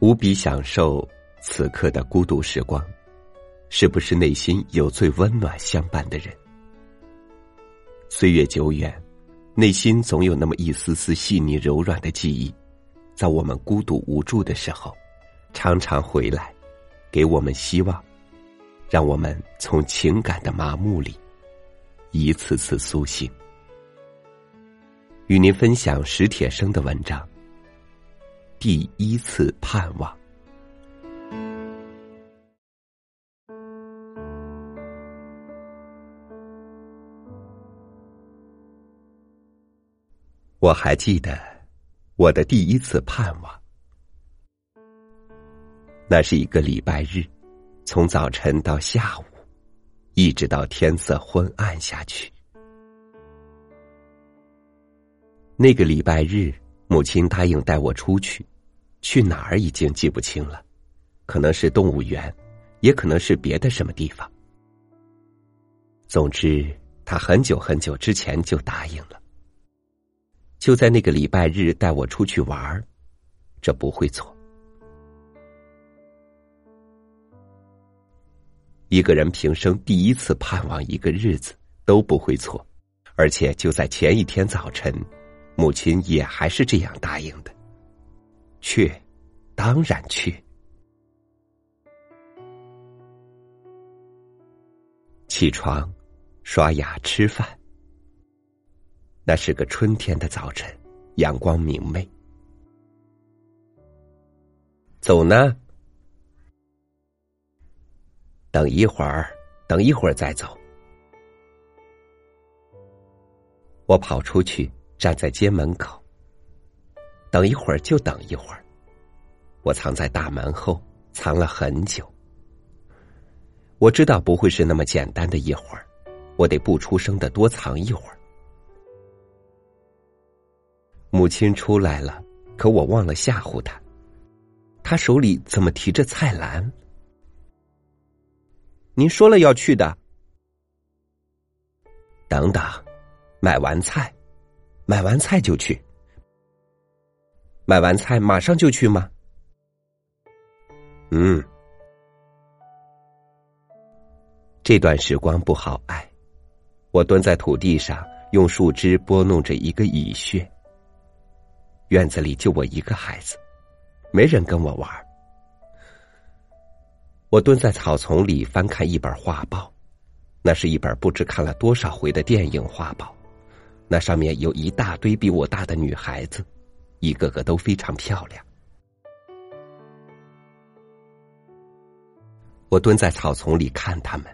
无比享受此刻的孤独时光，是不是内心有最温暖相伴的人？岁月久远，内心总有那么一丝丝细腻柔软的记忆，在我们孤独无助的时候，常常回来，给我们希望，让我们从情感的麻木里一次次苏醒。与您分享史铁生的文章。第一次盼望，我还记得我的第一次盼望。那是一个礼拜日，从早晨到下午，一直到天色昏暗下去。那个礼拜日，母亲答应带我出去。去哪儿已经记不清了，可能是动物园，也可能是别的什么地方。总之，他很久很久之前就答应了。就在那个礼拜日带我出去玩儿，这不会错。一个人平生第一次盼望一个日子都不会错，而且就在前一天早晨，母亲也还是这样答应的。去，当然去。起床，刷牙，吃饭。那是个春天的早晨，阳光明媚。走呢？等一会儿，等一会儿再走。我跑出去，站在街门口。等一会儿，就等一会儿。我藏在大门后，藏了很久。我知道不会是那么简单的一会儿，我得不出声的多藏一会儿。母亲出来了，可我忘了吓唬她。她手里怎么提着菜篮？您说了要去的。等等，买完菜，买完菜就去。买完菜马上就去吗？嗯，这段时光不好挨。我蹲在土地上，用树枝拨弄着一个蚁穴。院子里就我一个孩子，没人跟我玩。我蹲在草丛里翻看一本画报，那是一本不知看了多少回的电影画报，那上面有一大堆比我大的女孩子。一个个都非常漂亮。我蹲在草丛里看他们，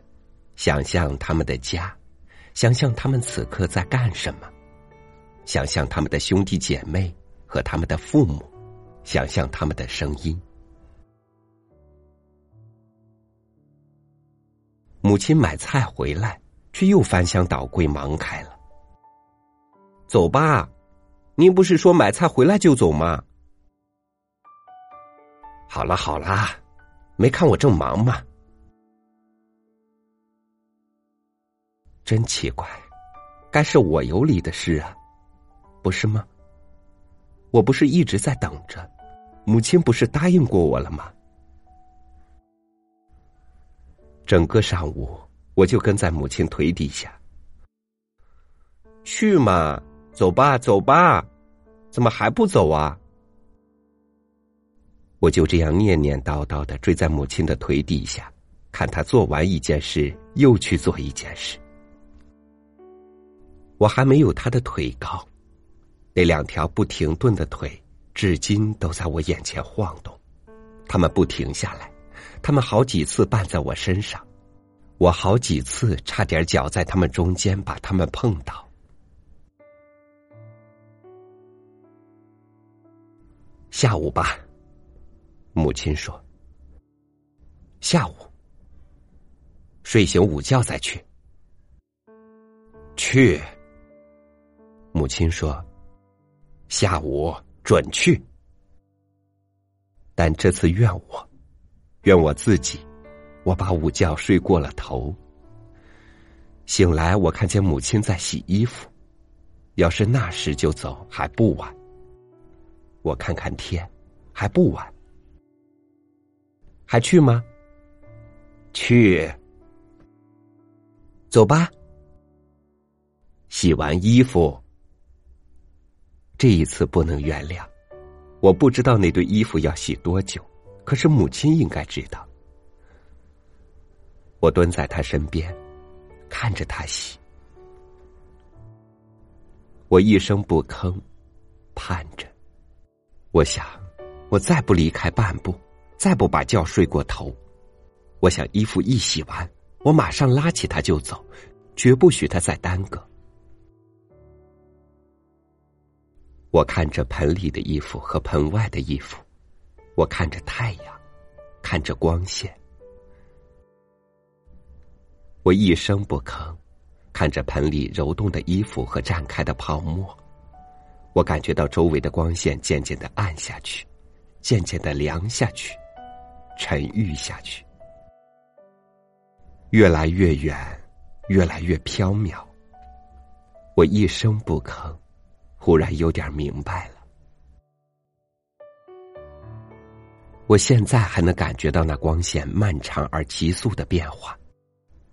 想象他们的家，想象他们此刻在干什么，想象他们的兄弟姐妹和他们的父母，想象他们的声音。母亲买菜回来，却又翻箱倒柜忙开了。走吧。您不是说买菜回来就走吗？好了好了，没看我正忙吗？真奇怪，该是我有理的事啊，不是吗？我不是一直在等着，母亲不是答应过我了吗？整个上午，我就跟在母亲腿底下，去嘛。走吧，走吧，怎么还不走啊？我就这样念念叨叨的追在母亲的腿底下，看她做完一件事又去做一件事。我还没有她的腿高，那两条不停顿的腿至今都在我眼前晃动，他们不停下来，他们好几次绊在我身上，我好几次差点脚在他们中间把他们碰倒。下午吧，母亲说。下午，睡醒午觉再去。去，母亲说。下午准去，但这次怨我，怨我自己，我把午觉睡过了头。醒来，我看见母亲在洗衣服，要是那时就走还不晚。我看看天，还不晚，还去吗？去。走吧。洗完衣服，这一次不能原谅。我不知道那堆衣服要洗多久，可是母亲应该知道。我蹲在她身边，看着她洗。我一声不吭，盼着。我想，我再不离开半步，再不把觉睡过头，我想衣服一洗完，我马上拉起他就走，绝不许他再耽搁。我看着盆里的衣服和盆外的衣服，我看着太阳，看着光线。我一声不吭，看着盆里揉动的衣服和绽开的泡沫。我感觉到周围的光线渐渐的暗下去，渐渐的凉下去，沉郁下去，越来越远，越来越飘渺。我一声不吭。忽然有点明白了，我现在还能感觉到那光线漫长而急速的变化，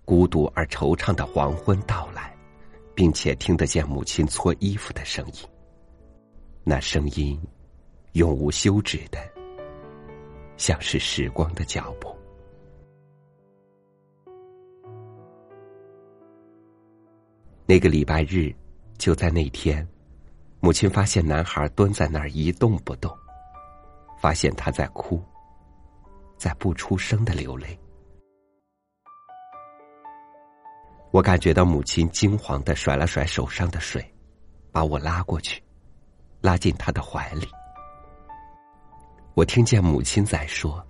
孤独而惆怅的黄昏到来，并且听得见母亲搓衣服的声音。那声音永无休止的，像是时光的脚步。那个礼拜日，就在那天。母亲发现男孩蹲在那儿一动不动，发现他在哭，在不出声的流泪。我感觉到母亲惊慌的甩了甩手上的水，把我拉过去，拉进他的怀里。我听见母亲在说，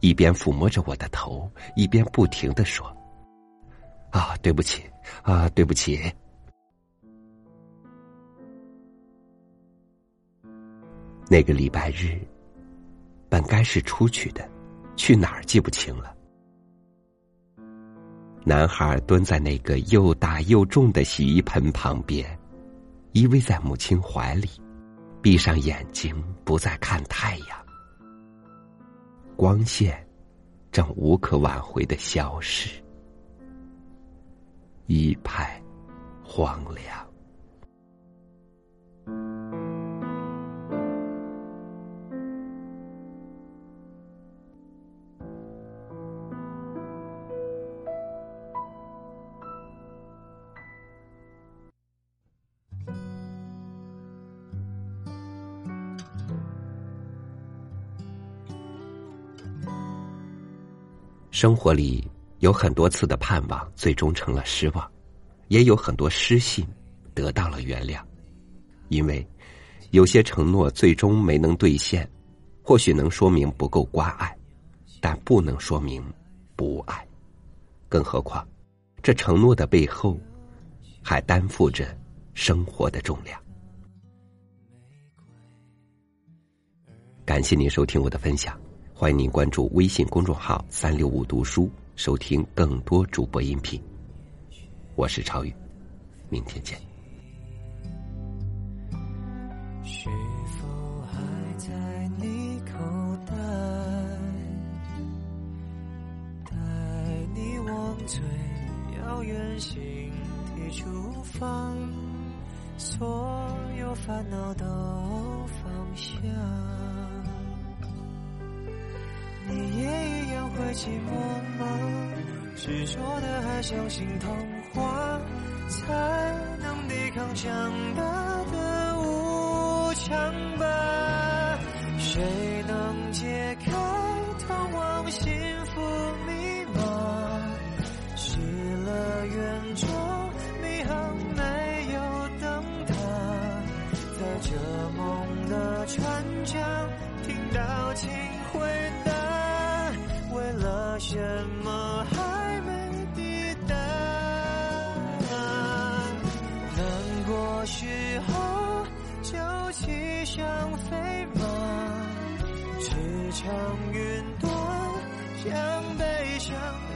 一边抚摸着我的头，一边不停的说：“啊，对不起，啊，对不起。”那个礼拜日，本该是出去的，去哪儿记不清了。男孩蹲在那个又大又重的洗衣盆旁边，依偎在母亲怀里，闭上眼睛，不再看太阳。光线正无可挽回的消失，一派荒凉。生活里有很多次的盼望，最终成了失望；也有很多失信得到了原谅。因为有些承诺最终没能兑现，或许能说明不够关爱，但不能说明不爱。更何况，这承诺的背后还担负着生活的重量。感谢您收听我的分享。欢迎您关注微信公众号“三六五读书”，收听更多主播音频。我是超宇，明天见。是否还在你口袋？带你往最遥远星体出发，所有烦恼都放下。你也一样会寂寞吗？执着的还相信童话，才能抵抗强大的无常吧？谁能解开通往幸福密码？失了远中，迷航没有灯塔，在这梦的船桨听到请回答。为了什么还没抵达？难过时候就骑上飞马，驰骋云端，将悲伤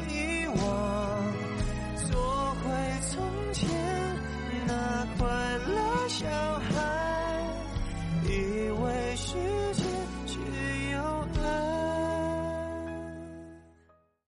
遗忘，做回从前。